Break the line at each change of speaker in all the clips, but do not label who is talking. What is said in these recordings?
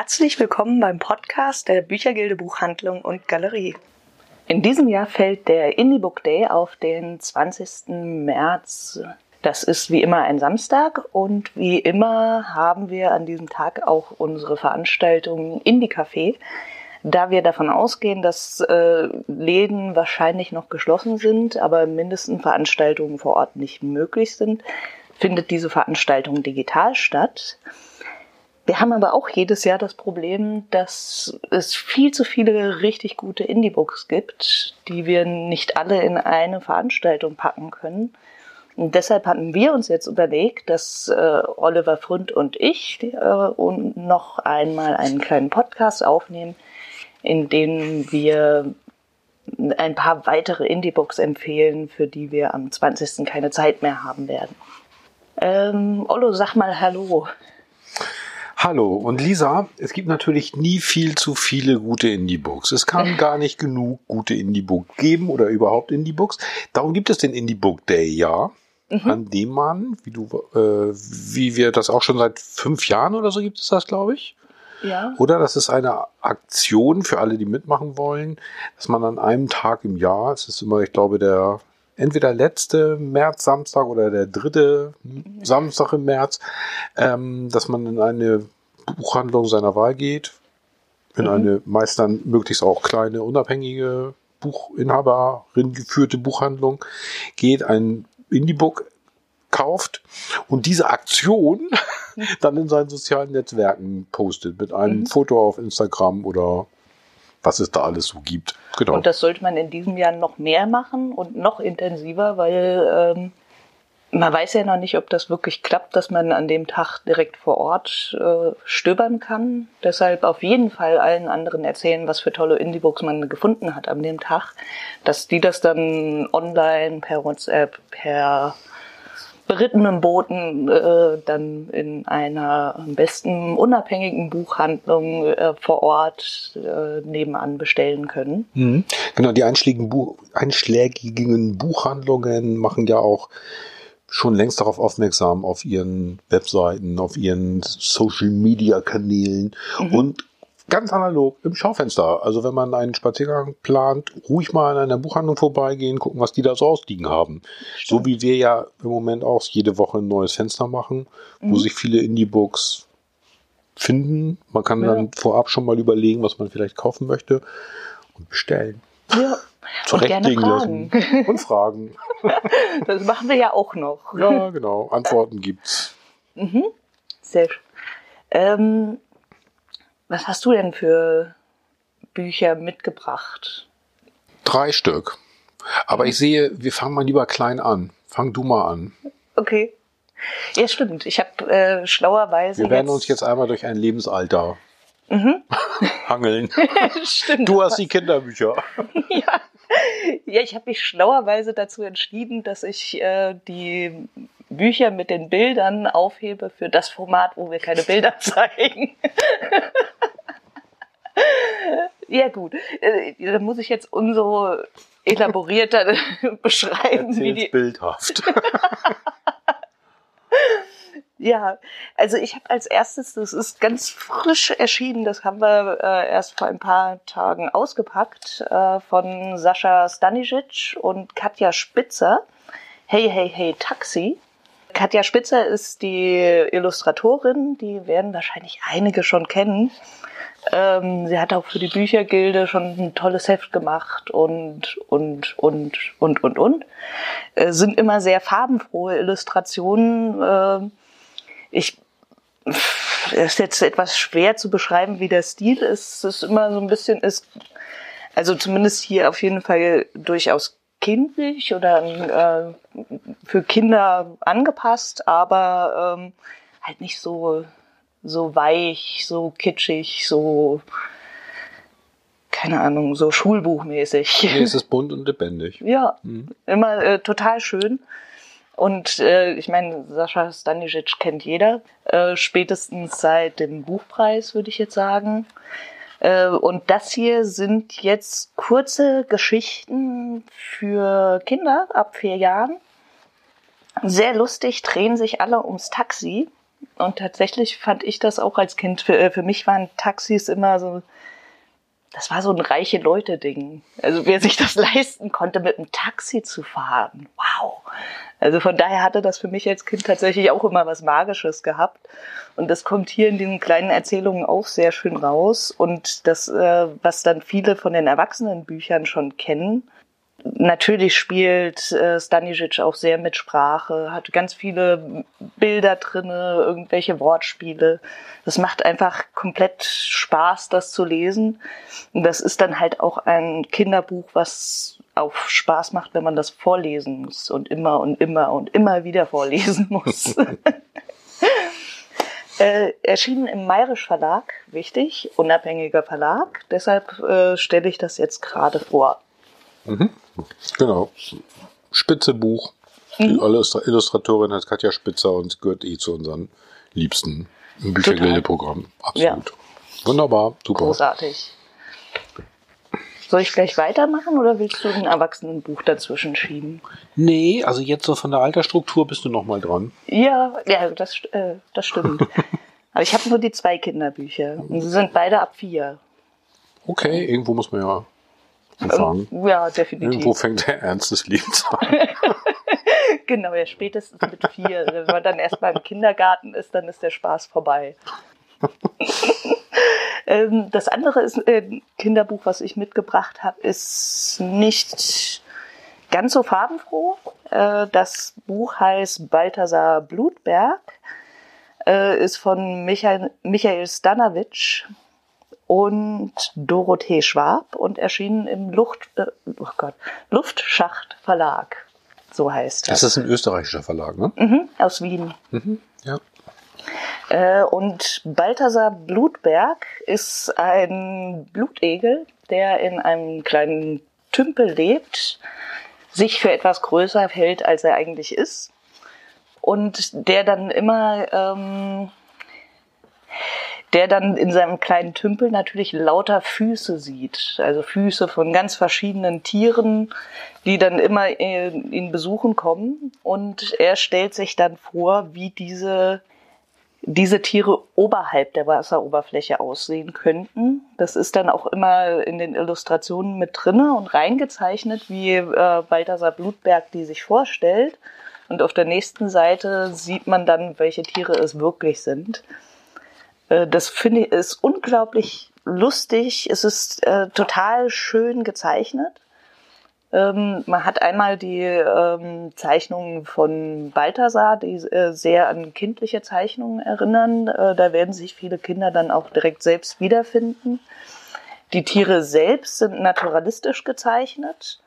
Herzlich willkommen beim Podcast der Büchergilde Buchhandlung und Galerie. In diesem Jahr fällt der Indie Book Day auf den 20. März. Das ist wie immer ein Samstag und wie immer haben wir an diesem Tag auch unsere Veranstaltung Indie Café. Da wir davon ausgehen, dass äh, Läden wahrscheinlich noch geschlossen sind, aber mindestens Veranstaltungen vor Ort nicht möglich sind, findet diese Veranstaltung digital statt. Wir haben aber auch jedes Jahr das Problem, dass es viel zu viele richtig gute Indie-Books gibt, die wir nicht alle in eine Veranstaltung packen können. Und deshalb hatten wir uns jetzt überlegt, dass äh, Oliver Frund und ich äh, noch einmal einen kleinen Podcast aufnehmen, in dem wir ein paar weitere Indie-Books empfehlen, für die wir am 20. keine Zeit mehr haben werden. Ähm, Ollo, sag mal Hallo.
Hallo und Lisa, es gibt natürlich nie viel zu viele gute Indie-Books. Es kann gar nicht genug gute Indie-Books geben oder überhaupt Indie-Books. Darum gibt es den Indie-Book Day, ja, mhm. an dem man, wie du, äh, wie wir das auch schon seit fünf Jahren oder so gibt es das, glaube ich. Ja. Oder das ist eine Aktion für alle, die mitmachen wollen, dass man an einem Tag im Jahr, es ist immer, ich glaube, der entweder letzte März Samstag oder der dritte Samstag im März, ähm, dass man in eine Buchhandlung seiner Wahl geht, in mhm. eine meist dann möglichst auch kleine, unabhängige Buchinhaberin geführte Buchhandlung geht, ein Indie-Book kauft und diese Aktion dann in seinen sozialen Netzwerken postet mit einem mhm. Foto auf Instagram oder was es da alles so gibt.
Genau. Und das sollte man in diesem Jahr noch mehr machen und noch intensiver, weil ähm, man weiß ja noch nicht, ob das wirklich klappt, dass man an dem Tag direkt vor Ort äh, stöbern kann. Deshalb auf jeden Fall allen anderen erzählen, was für tolle Indie-Books man gefunden hat an dem Tag. Dass die das dann online per WhatsApp, per berittenen Booten äh, dann in einer am besten unabhängigen Buchhandlung äh, vor Ort äh, nebenan bestellen können.
Mhm. Genau, die einschlägigen, Buch, einschlägigen Buchhandlungen machen ja auch schon längst darauf aufmerksam auf ihren Webseiten, auf ihren Social Media Kanälen mhm. und ganz analog im Schaufenster. Also wenn man einen Spaziergang plant, ruhig mal an einer Buchhandlung vorbeigehen, gucken, was die da so ausliegen haben. Stimmt. So wie wir ja im Moment auch jede Woche ein neues Fenster machen, mhm. wo sich viele Indie-Books finden. Man kann ja. dann vorab schon mal überlegen, was man vielleicht kaufen möchte und bestellen.
Ja.
Zurechtlegen lassen. Und fragen.
Das machen wir ja auch noch.
Ja, genau. Antworten gibt's.
Mhm. Sehr schön. Ähm, was hast du denn für Bücher mitgebracht?
Drei Stück. Aber ich sehe, wir fangen mal lieber klein an. Fang du mal an.
Okay. Ja, stimmt. Ich habe äh, schlauerweise.
Wir werden jetzt uns jetzt einmal durch ein Lebensalter mhm. hangeln.
stimmt.
Du hast die Kinderbücher.
ja. Ja, ich habe mich schlauerweise dazu entschieden, dass ich äh, die Bücher mit den Bildern aufhebe für das Format, wo wir keine Bilder zeigen. Ja gut, äh, da muss ich jetzt umso elaborierter beschreiben.
Erzähl's wie die bildhaft.
Ja, also ich habe als erstes, das ist ganz frisch erschienen, das haben wir äh, erst vor ein paar Tagen ausgepackt, äh, von Sascha Stanisic und Katja Spitzer. Hey, hey, hey, Taxi. Katja Spitzer ist die Illustratorin, die werden wahrscheinlich einige schon kennen. Ähm, sie hat auch für die Büchergilde schon ein tolles Heft gemacht und, und, und, und, und, und. Äh, sind immer sehr farbenfrohe Illustrationen. Äh, ich ist jetzt etwas schwer zu beschreiben, wie der Stil ist. Es ist immer so ein bisschen ist, also zumindest hier auf jeden Fall durchaus kindlich oder äh, für Kinder angepasst, aber ähm, halt nicht so so weich, so kitschig, so keine Ahnung, so Schulbuchmäßig.
Nee, es ist bunt und lebendig.
Ja, mhm. immer äh, total schön. Und äh, ich meine, Sascha Stanisic kennt jeder, äh, spätestens seit dem Buchpreis, würde ich jetzt sagen. Äh, und das hier sind jetzt kurze Geschichten für Kinder ab vier Jahren. Sehr lustig, drehen sich alle ums Taxi. Und tatsächlich fand ich das auch als Kind. Für, äh, für mich waren Taxis immer so, das war so ein reiche Leute-Ding. Also wer sich das leisten konnte, mit einem Taxi zu fahren. Wow. Also von daher hatte das für mich als Kind tatsächlich auch immer was Magisches gehabt. Und das kommt hier in diesen kleinen Erzählungen auch sehr schön raus. Und das, äh, was dann viele von den Erwachsenenbüchern schon kennen, Natürlich spielt äh, Stanisic auch sehr mit Sprache, hat ganz viele Bilder drinne, irgendwelche Wortspiele. Das macht einfach komplett Spaß, das zu lesen. Und das ist dann halt auch ein Kinderbuch, was auch Spaß macht, wenn man das vorlesen muss und immer und immer und immer wieder vorlesen muss. äh, erschienen im Mayrisch Verlag, wichtig, unabhängiger Verlag. Deshalb äh, stelle ich das jetzt gerade vor.
Mhm. Genau. Spitze Buch. Mhm. Die Illustratorin heißt Katja Spitzer und gehört eh zu unseren liebsten Büchergilde-Programm. Absolut. Ja. Wunderbar, super.
Großartig. Soll ich gleich weitermachen oder willst du ein Erwachsenenbuch dazwischen schieben?
Nee, also jetzt so von der Altersstruktur bist du noch mal dran.
Ja, ja, das, äh, das stimmt. Aber ich habe nur die zwei Kinderbücher und sie sind beide ab vier.
Okay, irgendwo muss man ja anfangen.
Ja, definitiv.
Irgendwo fängt der Ernst des Lebens an.
genau, ja, spätestens mit vier. Wenn man dann erstmal im Kindergarten ist, dann ist der Spaß vorbei. Ähm, das andere ist, äh, Kinderbuch, was ich mitgebracht habe, ist nicht ganz so farbenfroh. Äh, das Buch heißt Balthasar Blutberg, äh, ist von Michael, Michael Stanowitsch und Dorothee Schwab und erschienen im Luft, äh, oh Gott, Luftschacht Verlag. So heißt
das. Das ist ein österreichischer Verlag, ne?
Mhm, aus Wien.
Mhm, ja.
Äh, und Balthasar Blutberg ist ein Blutegel, der in einem kleinen Tümpel lebt, sich für etwas größer hält, als er eigentlich ist. Und der dann immer ähm, der dann in seinem kleinen Tümpel natürlich lauter Füße sieht. Also Füße von ganz verschiedenen Tieren, die dann immer äh, ihn besuchen kommen. Und er stellt sich dann vor, wie diese, diese Tiere oberhalb der Wasseroberfläche aussehen könnten. Das ist dann auch immer in den Illustrationen mit drinne und reingezeichnet, wie äh, Balthasar Blutberg die sich vorstellt. Und auf der nächsten Seite sieht man dann, welche Tiere es wirklich sind. Äh, das finde ich ist unglaublich lustig. Es ist äh, total schön gezeichnet. Ähm, man hat einmal die ähm, Zeichnungen von Balthasar, die äh, sehr an kindliche Zeichnungen erinnern. Äh, da werden sich viele Kinder dann auch direkt selbst wiederfinden. Die Tiere selbst sind naturalistisch gezeichnet.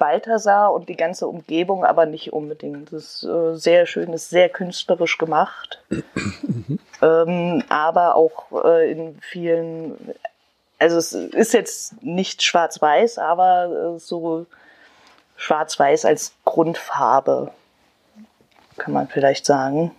Balthasar und die ganze Umgebung aber nicht unbedingt. Das ist äh, sehr schön, ist sehr künstlerisch gemacht. ähm, aber auch äh, in vielen, also es ist jetzt nicht schwarz-weiß, aber äh, so schwarz-weiß als Grundfarbe, kann man vielleicht sagen.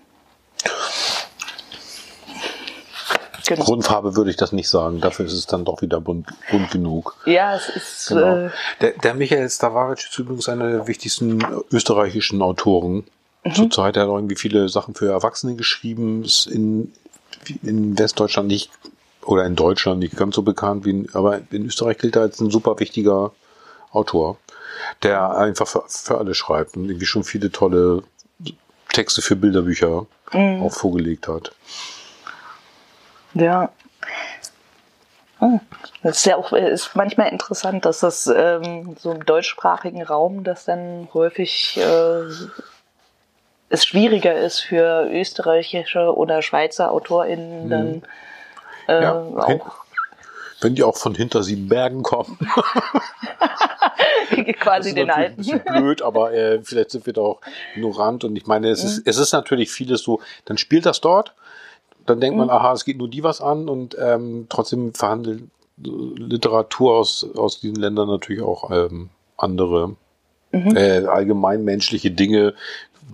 Genau. Grundfarbe würde ich das nicht sagen. Dafür ist es dann doch wieder bunt, bunt genug.
Ja, es ist.
Genau. Äh der, der Michael Stavaric ist übrigens einer der wichtigsten österreichischen Autoren. Mhm. Zurzeit hat er irgendwie viele Sachen für Erwachsene geschrieben. Ist in, in Westdeutschland nicht oder in Deutschland nicht ganz so bekannt, wie in, aber in Österreich gilt er als ein super wichtiger Autor, der einfach für, für alle schreibt und irgendwie schon viele tolle Texte für Bilderbücher mhm. auch vorgelegt hat.
Ja. Oh, das ist ja auch ist manchmal interessant, dass das ähm, so im deutschsprachigen Raum, dass dann häufig äh, es schwieriger ist für österreichische oder Schweizer AutorInnen dann mhm. äh, ja, auch.
Wenn die auch von hinter sieben Bergen kommen.
Quasi den alten. Ein
blöd, aber äh, vielleicht sind wir da auch ignorant. Und ich meine, es, mhm. ist, es ist natürlich vieles so, dann spielt das dort dann denkt man, mhm. aha, es geht nur die was an und ähm, trotzdem verhandelt Literatur aus, aus diesen Ländern natürlich auch ähm, andere mhm. äh, allgemein menschliche Dinge,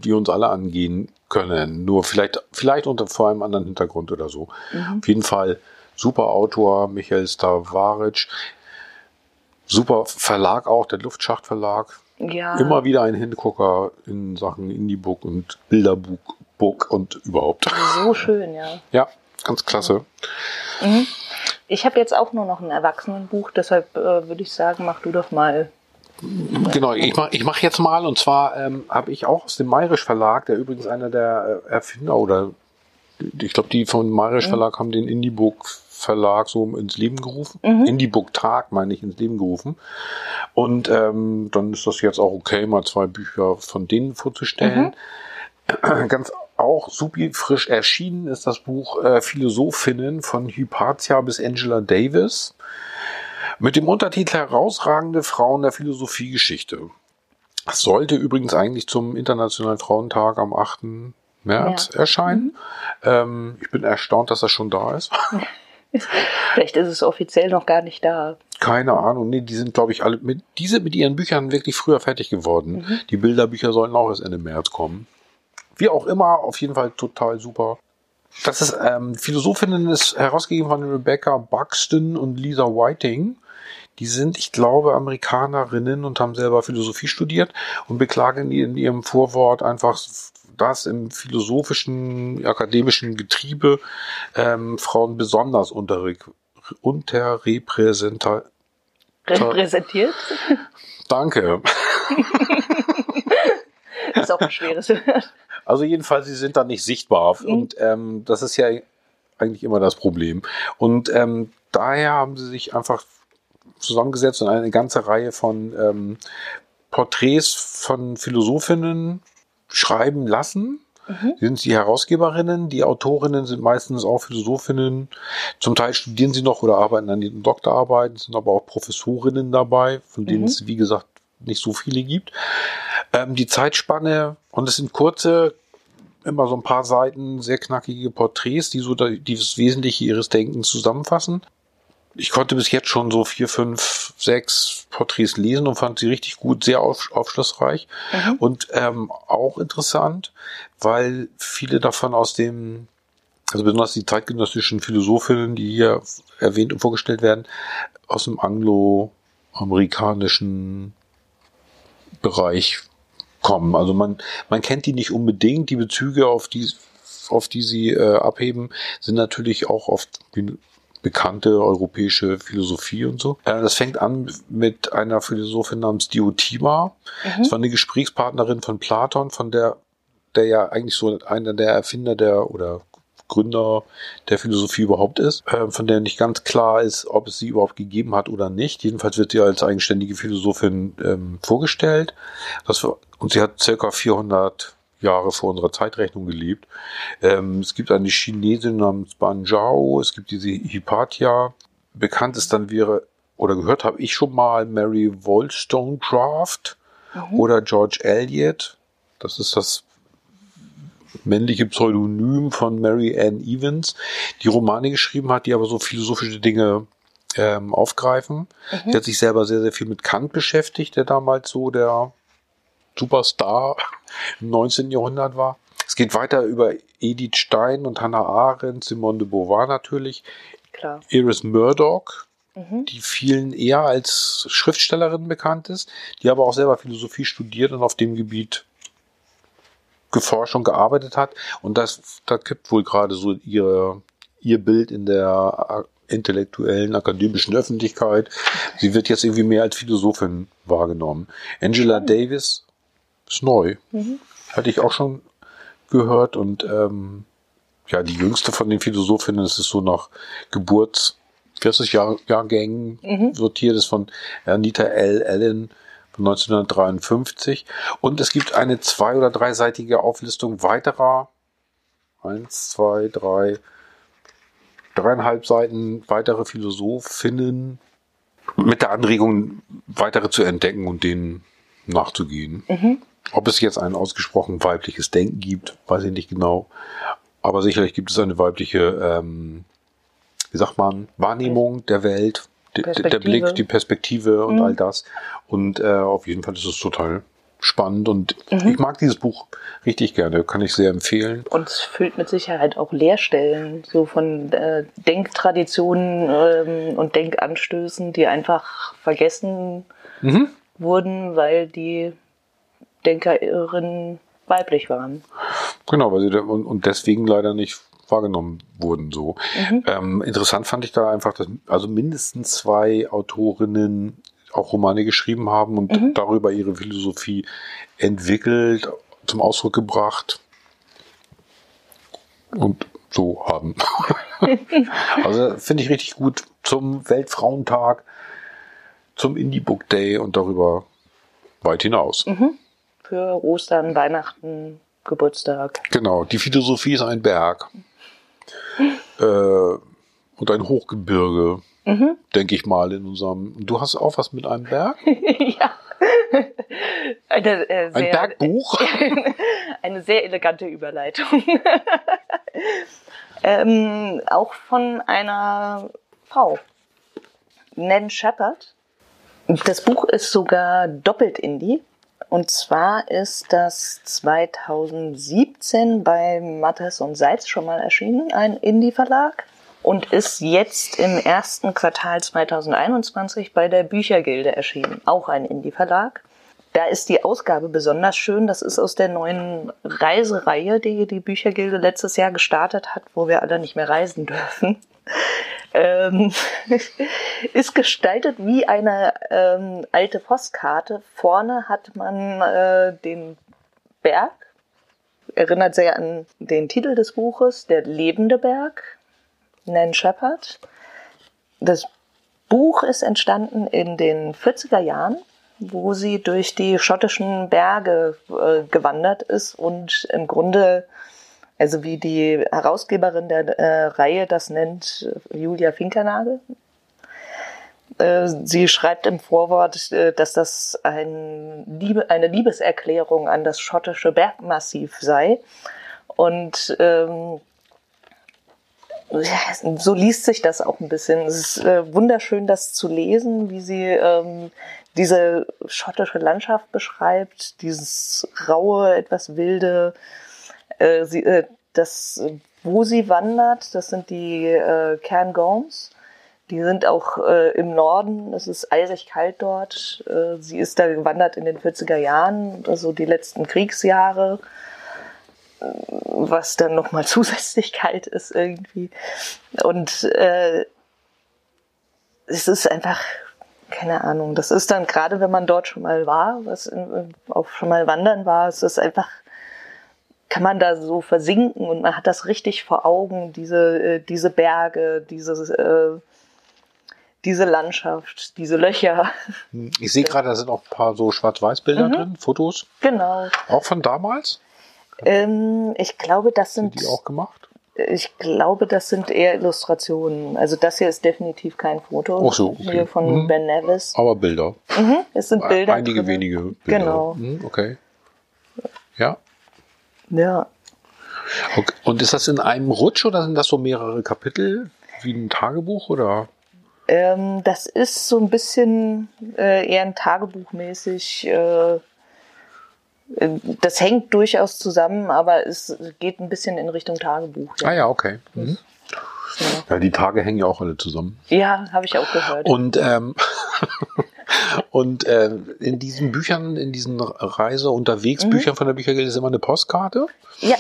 die uns alle angehen können. Nur vielleicht, vielleicht unter vor einem anderen Hintergrund oder so. Mhm. Auf jeden Fall super Autor, Michael Stavaric. Super Verlag auch, der Luftschachtverlag.
Ja.
Immer wieder ein Hingucker in Sachen Indie-Book und Bilderbuch, Book und überhaupt.
So schön, ja.
Ja, ganz klasse.
Mhm. Ich habe jetzt auch nur noch ein Erwachsenenbuch, deshalb äh, würde ich sagen, mach du doch mal.
Genau, ich mache ich mach jetzt mal und zwar ähm, habe ich auch aus dem Mayrisch Verlag, der übrigens einer der äh, Erfinder oder ich glaube, die vom Mayrisch Verlag haben den Indie-Book Verlag so ins Leben gerufen.
Mhm.
Indie-Book Tag, meine ich, ins Leben gerufen. Und ähm, dann ist das jetzt auch okay, mal zwei Bücher von denen vorzustellen. Ganz auch super frisch erschienen ist das Buch äh, Philosophinnen von Hypatia bis Angela Davis mit dem Untertitel Herausragende Frauen der Philosophiegeschichte. Das sollte übrigens eigentlich zum Internationalen Frauentag am 8. März
Ja.
erscheinen. Ähm, ich bin erstaunt, dass das schon da ist.
Vielleicht ist es offiziell noch gar nicht da.
Keine Ahnung, nee, die sind, glaube ich, alle mit diese mit ihren Büchern wirklich früher fertig geworden. Die Bilderbücher sollen auch erst Ende März kommen. Wie auch immer, auf jeden Fall total super. Das ist ähm, Philosophinnen ist herausgegeben von Rebecca Buxton und Lisa Whiting. Die sind, ich glaube, Amerikanerinnen und haben selber Philosophie studiert und beklagen in ihrem Vorwort einfach, dass im philosophischen, akademischen Getriebe ähm, Frauen besonders unterre unterrepräsentiert.
Repräsentiert.
Danke.
ist auch ein schweres Wort.
Also jedenfalls, sie sind da nicht sichtbar.
Mhm.
Und ähm, das ist ja eigentlich immer das Problem. Und ähm, daher haben sie sich einfach zusammengesetzt und eine ganze Reihe von ähm, Porträts von Philosophinnen schreiben lassen. Sie sind die Herausgeberinnen, die Autorinnen sind meistens auch Philosophinnen. Zum Teil studieren sie noch oder arbeiten an ihren Doktorarbeiten, sind aber auch Professorinnen dabei, von denen
Mhm.
es, wie gesagt, nicht so viele gibt. Ähm, die Zeitspanne, und es sind kurze, immer so ein paar Seiten, sehr knackige Porträts, die so das Wesentliche ihres Denkens zusammenfassen. Ich konnte bis jetzt schon so vier, fünf, sechs Porträts lesen und fand sie richtig gut, sehr auf, aufschlussreich und ähm, auch interessant, weil viele davon aus dem, also besonders die zeitgenössischen Philosophinnen, die hier erwähnt und vorgestellt werden, aus dem angloamerikanischen Bereich kommen. Also man, man kennt die nicht unbedingt. Die Bezüge, auf die, auf die sie äh, abheben, sind natürlich auch oft bekannte europäische Philosophie und so. Äh, das fängt an mit einer Philosophin namens Diotima. Das war eine Gesprächspartnerin von Platon, von der, der ja eigentlich so einer der Erfinder der oder Gründer der Philosophie überhaupt ist, äh, von der nicht ganz klar ist, ob es sie überhaupt gegeben hat oder nicht. Jedenfalls wird sie als eigenständige Philosophin ähm, vorgestellt. Das und sie hat circa 400 Jahre vor unserer Zeitrechnung gelebt. Ähm, es gibt eine Chinesin namens Ban Zhao, es gibt diese Hypatia. Bekannt ist dann wäre, oder gehört habe ich schon mal Mary Wollstonecraft oder George Eliot. Das ist das männliche Pseudonym von Mary Ann Evans, die Romane geschrieben hat, die aber so philosophische Dinge ähm, aufgreifen. Sie hat sich selber sehr, sehr viel mit Kant beschäftigt, der damals so der Superstar im 19. Jahrhundert war. Es geht weiter über Edith Stein und Hannah Arendt, Simone de Beauvoir natürlich,
Klar.
Iris Murdoch, die vielen eher als Schriftstellerin bekannt ist, die aber auch selber Philosophie studiert und auf dem Gebiet geforscht und gearbeitet hat. Und das, da kippt wohl gerade so ihre, ihr Bild in der äh, intellektuellen, akademischen Öffentlichkeit. Sie wird jetzt irgendwie mehr als Philosophin wahrgenommen. Angela Davis ist neu. Hatte ich auch schon gehört und ähm, ja, die jüngste von den Philosophinnen, das ist so nach Geburts 40 Jahr, Jahrgängen sortiert, ist von Anita L. Allen 1953. Und es gibt eine zwei- oder dreiseitige Auflistung weiterer, eins, zwei, drei, dreieinhalb Seiten weitere Philosophinnen mit der Anregung, weitere zu entdecken und denen nachzugehen. Ob es jetzt ein ausgesprochen weibliches Denken gibt, weiß ich nicht genau. Aber sicherlich gibt es eine weibliche, ähm, wie sagt man, Wahrnehmung der Welt, der. Blick, die Perspektive und
Mhm.
all das. Und äh, auf jeden Fall ist es total spannend und
Mhm.
ich mag dieses Buch richtig gerne, kann ich sehr empfehlen.
Und es füllt mit Sicherheit auch Leerstellen, so von äh, Denktraditionen ähm, und Denkanstößen, die einfach vergessen
Mhm.
wurden, weil die Denkerinnen weiblich waren.
Genau, weil sie da, und, und deswegen leider nicht wahrgenommen wurden so.
Mhm.
Ähm, interessant fand ich da einfach, dass also mindestens zwei Autorinnen auch Romane geschrieben haben und
Mhm.
darüber ihre Philosophie entwickelt, zum Ausdruck gebracht und so haben. also finde ich richtig gut zum Weltfrauentag, zum Indie Book Day und darüber weit hinaus.
Mhm. Für Ostern, Weihnachten, Geburtstag.
Genau, die Philosophie ist ein Berg äh, und ein Hochgebirge,
Mhm.
denke ich mal in unserem. Du hast auch was mit einem Berg?
ja. Eine, äh,
Ein
sehr,
Bergbuch?
eine sehr elegante Überleitung. ähm, auch von einer Frau, Nan Shepard. Das Buch ist sogar doppelt Indie. Und zwar ist das 2017 bei Mattes und Seitz schon mal erschienen, ein Indie-Verlag. Und ist jetzt im ersten Quartal 2021 bei der Büchergilde erschienen, auch ein Indie-Verlag. Da ist die Ausgabe besonders schön. Das ist aus der neuen Reisereihe, die die Büchergilde letztes Jahr gestartet hat, wo wir alle nicht mehr reisen dürfen. Ähm, ist gestaltet wie eine ähm, alte Postkarte. Vorne hat man äh, den Berg, erinnert sehr an den Titel des Buches, Der lebende Berg, Nan Shepard. Das Buch ist entstanden in den 40er Jahren, wo sie durch die schottischen Berge äh, gewandert ist und im Grunde, also wie die Herausgeberin der äh, Reihe das nennt, Julia Finkernagel. Äh, sie schreibt im Vorwort, äh, dass das ein Liebe, eine Liebeserklärung an das schottische Bergmassiv sei. Und ähm, so liest sich das auch ein bisschen. Es ist äh, wunderschön, das zu lesen, wie sie ähm, diese schottische Landschaft beschreibt, dieses raue, etwas wilde. Äh, sie, äh, das, wo sie wandert, das sind die äh, Cairngorms. Die sind auch äh, im Norden. Es ist eisig kalt dort. Äh, sie ist da gewandert in den 40er Jahren, also die letzten Kriegsjahre was dann nochmal zusätzlich kalt ist irgendwie. Und äh, es ist einfach, keine Ahnung, das ist dann gerade, wenn man dort schon mal war, was in, auch schon mal wandern war, es ist einfach, kann man da so versinken und man hat das richtig vor Augen, diese, äh, diese Berge, dieses, äh, diese Landschaft, diese Löcher.
Ich sehe gerade, da sind auch ein paar so Schwarz-Weiß-Bilder
Mhm.
drin, Fotos.
Genau.
Auch von damals?
Ähm, ich glaube, das sind,
Sind die auch gemacht?
ich glaube, das sind eher Illustrationen. Also das hier ist definitiv kein Foto.
Ach so, okay.
Hier von
Mhm.
Ben Nevis.
Aber Bilder.
Mhm, es sind Bilder.
Einige
drin.
wenige Bilder.
Genau.
Hm, okay. Ja.
Ja.
Okay. Und ist das in einem Rutsch oder sind das so mehrere Kapitel? Wie ein Tagebuch oder?
Ähm, das ist so ein bisschen äh, eher ein Tagebuchmäßig. Äh, das hängt durchaus zusammen, aber es geht ein bisschen in Richtung Tagebuch.
Ah ja, okay. Mhm.
Ja,
Ja, die Tage hängen ja auch alle zusammen.
ja habe ich auch gehört.
Und, ähm, und äh, in diesen Büchern, in diesen Reise unterwegs
Mhm.
Büchern von der Büchergilde ist immer eine Postkarte.
ja,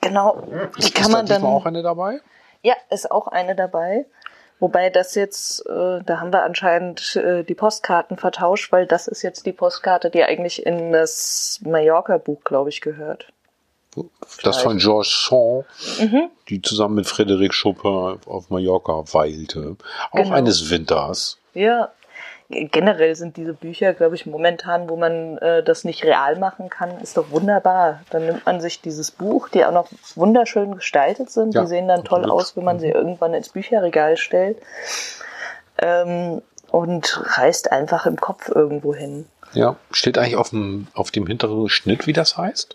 genau. Die
Ist
kann
da
man dann.
diesmal auch eine dabei?
Ja, ist auch eine dabei. Wobei das jetzt, äh, da haben wir anscheinend äh, die Postkarten vertauscht, weil das ist jetzt die Postkarte, die eigentlich in das Mallorca-Buch, glaube ich, gehört.
Das von Georges Sand,
Mhm.
die zusammen mit Frédéric Chopin auf Mallorca weilte. Auch
Genau.
eines Winters.
Ja, generell sind diese Bücher, glaube ich, momentan, wo man äh, das nicht real machen kann, ist doch wunderbar. Dann nimmt man sich dieses Buch, die auch noch wunderschön gestaltet sind.
Ja,
die sehen dann toll
absolut.
aus, wenn man sie irgendwann ins Bücherregal stellt. Ähm, und reißt einfach im Kopf irgendwo hin.
Ja. Steht eigentlich auf dem, auf dem hinteren Schnitt, wie das heißt?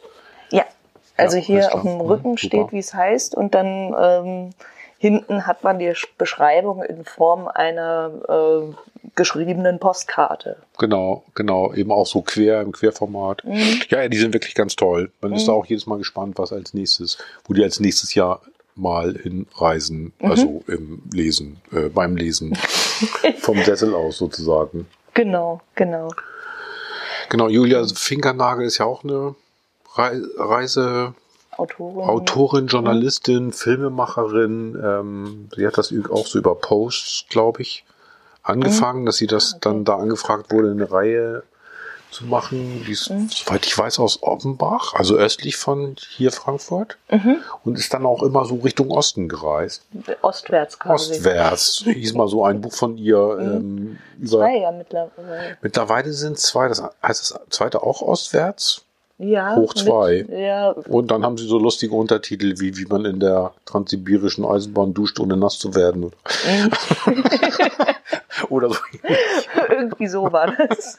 Ja, also
Ja,
hier auf dem
Mhm,
Rücken
super.
steht, wie es heißt, und dann ähm, hinten hat man die Sch- Beschreibung in Form einer äh, geschriebenen Postkarte.
Genau, genau. Eben auch so quer im Querformat.
Mhm.
Ja, ja, die sind wirklich ganz toll. Man ist da auch jedes Mal gespannt, was als nächstes, wo die als nächstes Jahr mal hinreisen,
Mhm.
also im Lesen, äh, beim Lesen vom Sessel aus sozusagen.
Genau, genau.
Genau, Julia Finkernagel ist ja auch eine Rei-
Autorin.
Autorin, Journalistin, Filmemacherin. Ähm, sie hat das auch so über Posts, glaube ich, angefangen, dass sie das
Okay.
dann da angefragt wurde, eine Reihe zu machen. Die ist,
Mhm.
soweit ich weiß, aus Offenbach, also östlich von hier Frankfurt.
Mhm.
Und ist dann auch immer so Richtung Osten gereist.
Ostwärts quasi.
Ostwärts. Hieß mal so ein Buch von ihr ähm, über.
Zwei ja mittlerweile.
Mittlerweile sind zwei, das heißt das zweite auch ostwärts.
Ja.
Hoch zwei.
Mit, ja,
Und dann haben sie so lustige Untertitel wie wie man in der transsibirischen Eisenbahn duscht, ohne nass zu werden. Oder so.
irgendwie so war das.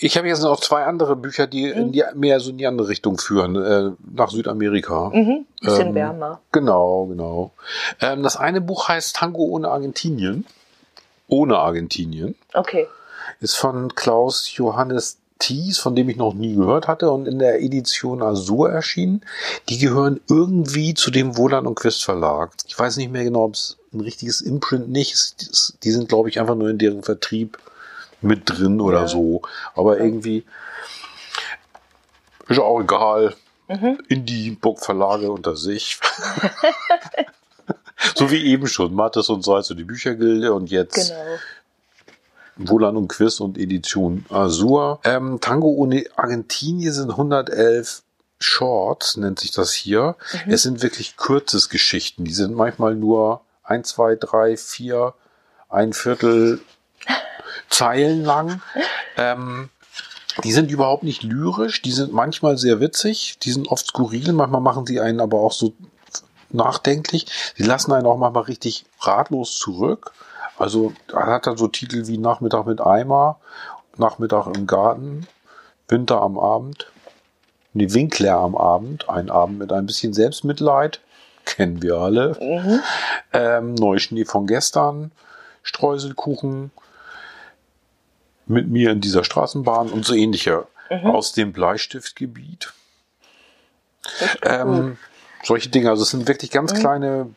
Ich habe jetzt noch zwei andere Bücher, die in die, mehr so in die andere Richtung führen, äh, nach Südamerika.
Mhm. Bisschen
Ähm,
wärmer.
Genau, genau. Ähm, das eine Buch heißt Tango ohne Argentinien. Ohne Argentinien.
Okay.
Ist von Klaus Johannes Thies, von dem ich noch nie gehört hatte und in der Edition Azur erschienen. Die gehören irgendwie zu dem Wohlan und Quist Verlag. Ich weiß nicht mehr genau, ob es ein richtiges Imprint nicht ist. Die sind, glaube ich, einfach nur in deren Vertrieb mit drin oder
Ja.
so. Aber irgendwie ist auch egal.
Mhm.
Indie-Book-Verlage unter sich. so wie eben schon. Mattes und Salz und die Büchergilde und jetzt
Genau.
Wohlan und Quiz und Edition Azur. Ähm, Tango ohne Argentinien sind 111 Shorts, nennt sich das hier. Es sind wirklich Kürzesgeschichten. Die sind manchmal nur ein, zwei, drei, vier, ein Viertel Zeilen lang. Ähm, die sind überhaupt nicht lyrisch, die sind manchmal sehr witzig, die sind oft skurril, manchmal machen sie einen aber auch so nachdenklich. Sie lassen einen auch manchmal richtig ratlos zurück. Also er hat dann so Titel wie Nachmittag mit Eimer, Nachmittag im Garten, Winter am Abend, nee, Winkler am Abend, ein Abend mit ein bisschen Selbstmitleid, kennen wir alle.
Mhm.
Ähm, Neuschnee von gestern, Streuselkuchen, mit mir in dieser Straßenbahn und so ähnliche aus dem Bleistiftgebiet. Ähm, solche Dinge, also es sind wirklich ganz kleine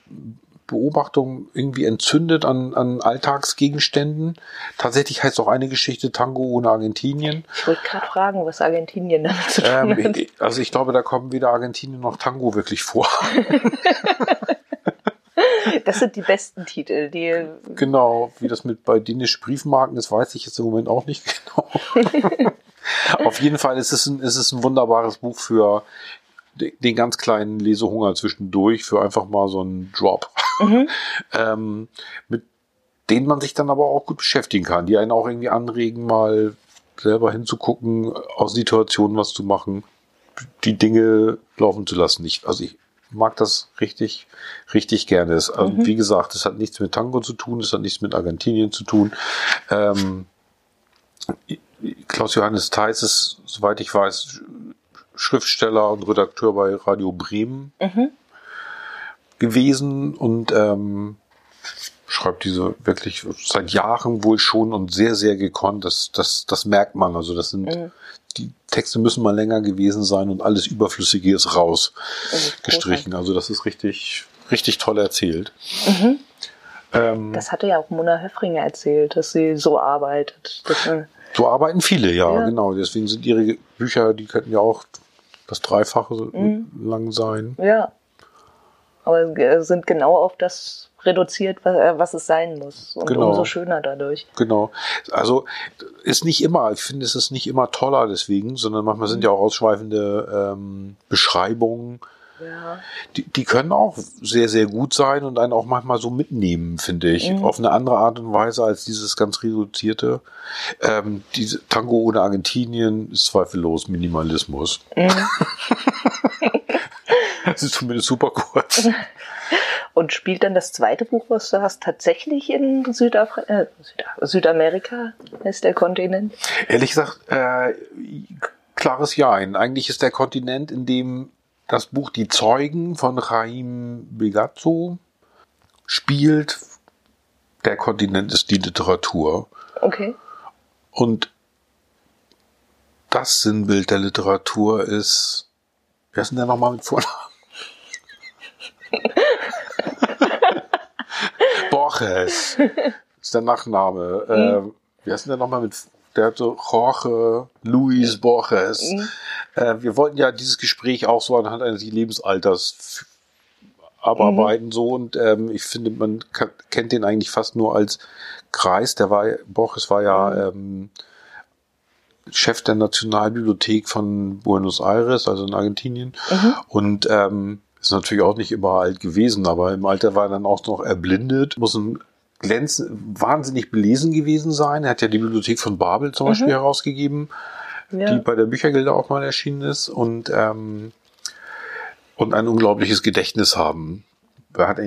Beobachtungen irgendwie entzündet an, an Alltagsgegenständen. Tatsächlich heißt auch eine Geschichte Tango ohne Argentinien.
Ich wollte gerade fragen, was Argentinien damit zu tun
Ähm,
hat.
ich- also ich glaube, da kommen weder Argentinien noch Tango wirklich vor.
Das sind die besten Titel, die
Genau, wie das mit bei dänischen Briefmarken ist, weiß ich jetzt im Moment auch nicht genau. Auf jeden Fall ist es ein, ist es ein wunderbares Buch für den ganz kleinen Lesehunger zwischendurch, für einfach mal so einen Drop. ähm, mit denen man sich dann aber auch gut beschäftigen kann, die einen auch irgendwie anregen, mal selber hinzugucken, aus Situationen was zu machen, die Dinge laufen zu lassen. Ich, also ich mag das richtig, richtig gerne. Es, also Wie gesagt, es hat nichts mit Tango zu tun, es hat nichts mit Argentinien zu tun. Ähm, Klaus Johannes Theis ist, soweit ich weiß, Schriftsteller und Redakteur bei Radio Bremen gewesen und ähm, schreibt diese wirklich seit Jahren wohl schon und sehr, sehr gekonnt. Das, das, das merkt man. Also das sind, die Texte müssen mal länger gewesen sein und alles Überflüssige ist raus gestrichen. Also das ist richtig, richtig toll erzählt. Ähm,
Das hatte ja auch Mona Höfringer erzählt, dass sie so arbeitet. Dass man,
so arbeiten viele, ja,
Ja.
genau. Deswegen sind ihre Bücher, die könnten ja auch das Dreifache so lang sein.
ja. Aber äh, sind genau auf das reduziert, was, äh, was es sein muss. Und
Genau.
umso schöner dadurch.
Genau. Also ist nicht immer, ich finde, es ist nicht immer toller deswegen, sondern manchmal sind ja auch ausschweifende ähm, Beschreibungen.
Ja.
Die, die können auch sehr, sehr gut sein und einen auch manchmal so mitnehmen, finde ich. Auf eine andere Art und Weise als dieses ganz reduzierte. Ähm, diese Tango ohne Argentinien ist zweifellos Minimalismus. Das ist zumindest super kurz.
Und spielt dann das zweite Buch, was du hast, tatsächlich in Südafri äh, Süda Südamerika, ist der Kontinent?
Ehrlich gesagt, äh, klares Ja. Eigentlich ist der Kontinent, in dem das Buch Die Zeugen von Jaim Begazzo spielt, der Kontinent ist die Literatur.
Okay.
Und das Sinnbild der Literatur ist, wer ist denn der nochmal mit Vornamen? Borges ist der Nachname. Äh, wer ist denn der nochmal mit Der hat so Jorge Luis Borges.
Mhm.
Äh, wir wollten ja dieses Gespräch auch so anhand eines Lebensalters abarbeiten
Mhm.
so und ähm, ich finde, man kennt den eigentlich fast nur als Kreis. Der war, Borges war ja
Mhm.
ähm, Chef der Nationalbibliothek von Buenos Aires, also in Argentinien.
Mhm.
Und ähm, ist natürlich auch nicht immer alt gewesen, aber im Alter war er dann auch noch erblindet, muss ein glänzen, wahnsinnig belesen gewesen sein. Er hat ja die Bibliothek von Babel zum Beispiel herausgegeben, die
Ja.
bei der Büchergilde auch mal erschienen ist und, ähm, und ein unglaubliches Gedächtnis haben. Er hat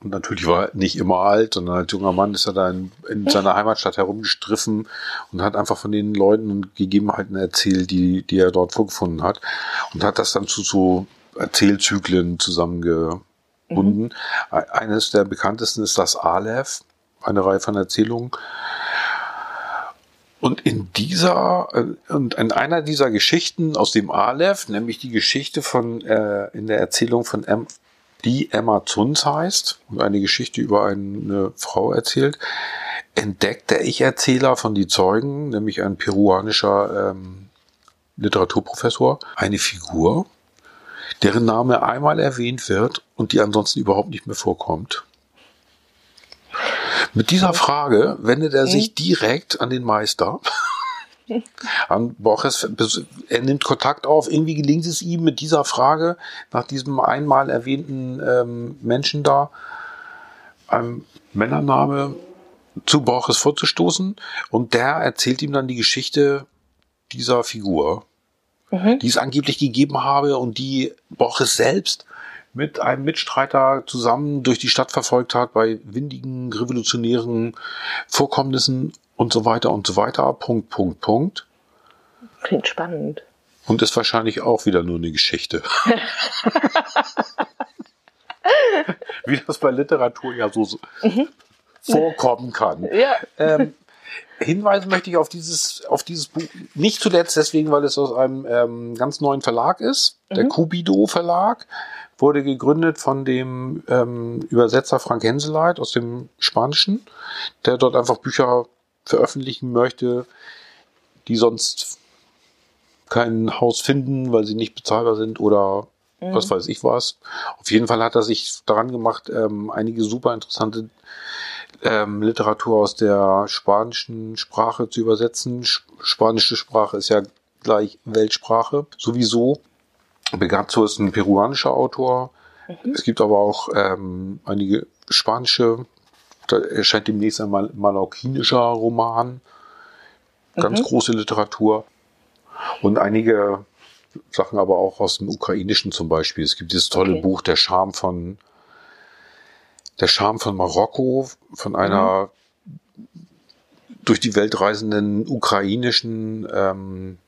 und natürlich war er nicht immer alt, sondern als junger Mann ist er da in, in seiner Heimatstadt herumgestriffen und hat einfach von den Leuten und Gegebenheiten erzählt, die, die er dort vorgefunden hat und hat das dann zu so Erzählzyklen zusammengebunden. E- Eines der bekanntesten ist das Aleph, eine Reihe von Erzählungen. Und in dieser, äh, und in einer dieser Geschichten aus dem Aleph, nämlich die Geschichte von, äh, in der Erzählung von em, die Emma Zunz heißt und eine Geschichte über eine Frau erzählt, entdeckt der Ich-Erzähler von die Zeugen, nämlich ein peruanischer ähm, Literaturprofessor, eine Figur, deren Name einmal erwähnt wird und die ansonsten überhaupt nicht mehr vorkommt. Mit dieser Frage wendet er sich direkt an den Meister. An Borges, er nimmt Kontakt auf. Irgendwie gelingt es ihm mit dieser Frage nach diesem einmal erwähnten ähm, Menschen da, einem Männername zu Borges vorzustoßen. Und der erzählt ihm dann die Geschichte dieser Figur, die es angeblich gegeben habe und die Borges selbst mit einem Mitstreiter zusammen durch die Stadt verfolgt hat bei windigen revolutionären Vorkommnissen und so weiter und so weiter. Punkt, Punkt, Punkt.
Klingt spannend.
Und ist wahrscheinlich auch wieder nur eine Geschichte. Wie das bei Literatur ja so so vorkommen kann.
Ja.
Ähm, hinweisen möchte ich auf dieses, auf dieses Buch, nicht zuletzt deswegen, weil es aus einem ähm, ganz neuen Verlag ist. Der Cubido Verlag wurde gegründet von dem ähm, Übersetzer Frank Henseleit aus dem Spanischen, der dort einfach Bücher veröffentlichen möchte, die sonst kein Haus finden, weil sie nicht bezahlbar sind oder was weiß ich was. Auf jeden Fall hat er sich daran gemacht, ähm, einige super interessante ähm, Literatur aus der spanischen Sprache zu übersetzen. Sch- Spanische Sprache ist ja gleich Weltsprache. Sowieso. Begazzo ist ein peruanischer Autor. Es gibt aber auch ähm, einige spanische, da erscheint demnächst ein mal mallorquinischer Roman. Ganz große Literatur. Und einige Sachen aber auch aus dem Ukrainischen zum Beispiel. Es gibt dieses tolle
Okay.
Buch Der Charme von der Charme von Marokko, von einer durch die Welt reisenden ukrainischen ähm,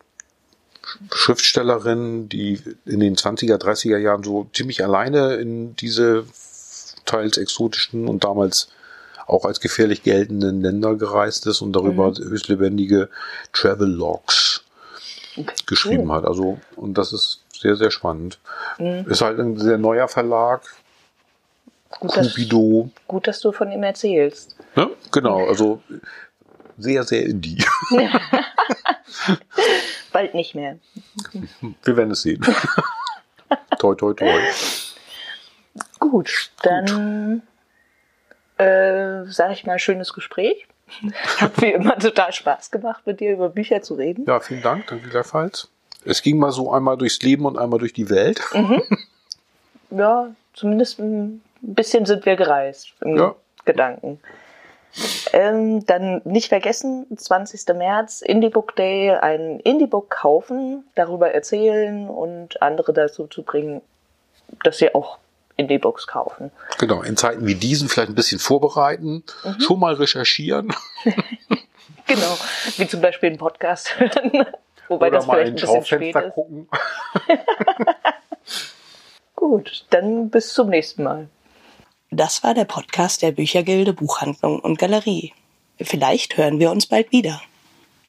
Schriftstellerin, die in den 20er, 30er Jahren so ziemlich alleine in diese teils exotischen und damals auch als gefährlich geltenden Länder gereist ist und darüber höchst lebendige Travelogs
Okay.
geschrieben hat. Also, und das ist sehr, sehr spannend. Ist halt ein sehr neuer Verlag,
Gut dass,
Cupido.
gut, dass du von ihm erzählst.
Ne? Genau, also sehr, sehr indie.
Bald nicht mehr.
Wir werden es sehen. toi, toi, toi.
Gut, dann äh, sage ich mal schönes Gespräch. Hat wie immer total Spaß gemacht, mit dir über Bücher zu reden.
Ja, vielen Dank, danke gleichfalls. Es ging mal so einmal durchs Leben und einmal durch die Welt.
Ja, zumindest ein bisschen sind wir gereist im
Ja.
Gedanken. Ähm, dann nicht vergessen, 20. März, Indie Book Day, ein Indie Book kaufen, darüber erzählen und andere dazu zu bringen, dass sie auch Indie Books kaufen.
Genau, in Zeiten wie diesen vielleicht ein bisschen vorbereiten, schon mal recherchieren
Genau, wie zum Beispiel einen Podcast hören, wobei
oder
das
mal
vielleicht
in
ein bisschen spät ist.
gucken.
Gut, dann bis zum nächsten Mal. Das war der Podcast der Büchergilde Buchhandlung und Galerie. Vielleicht hören wir uns bald wieder.